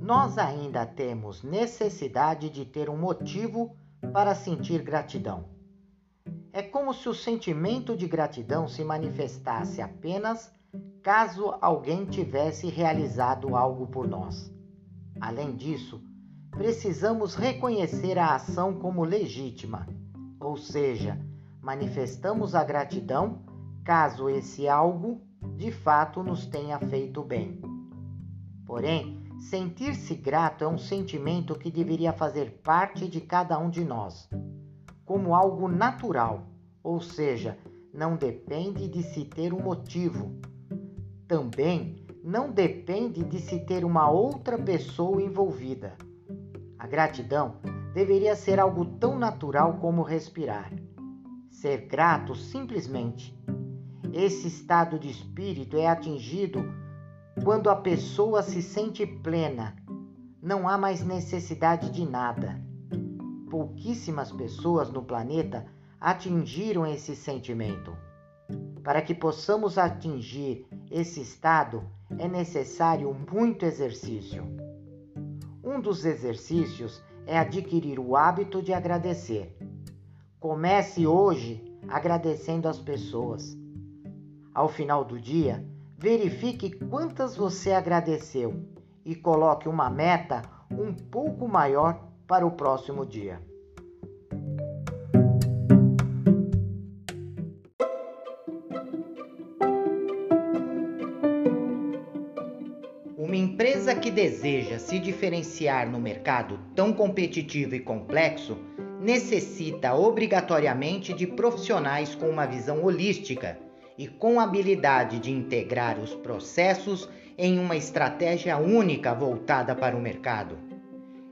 Nós ainda temos necessidade de ter um motivo para sentir gratidão. É como se o sentimento de gratidão se manifestasse apenas caso alguém tivesse realizado algo por nós. Além disso, precisamos reconhecer a ação como legítima, ou seja, manifestamos a gratidão caso esse algo de fato nos tenha feito bem. Porém, sentir-se grato é um sentimento que deveria fazer parte de cada um de nós, como algo natural, ou seja, não depende de se ter um motivo. Também não depende de se ter uma outra pessoa envolvida. A gratidão deveria ser algo tão natural como respirar. Ser grato simplesmente. Esse estado de espírito é atingido quando a pessoa se sente plena. Não há mais necessidade de nada. Pouquíssimas pessoas no planeta atingiram esse sentimento. Para que possamos atingir esse estado, é necessário muito exercício. Um dos exercícios é adquirir o hábito de agradecer. Comece hoje agradecendo as pessoas. Ao final do dia, verifique quantas você agradeceu e coloque uma meta um pouco maior para o próximo dia. Uma empresa que deseja se diferenciar no mercado tão competitivo e complexo necessita obrigatoriamente de profissionais com uma visão holística e com habilidade de integrar os processos em uma estratégia única voltada para o mercado.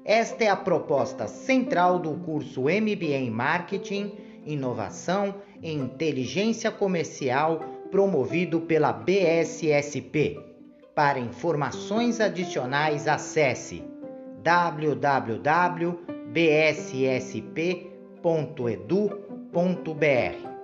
Esta é a proposta central do curso MBA em Marketing, Inovação e Inteligência Comercial promovido pela BSSP. Para informações adicionais, acesse www.bssp.edu.br.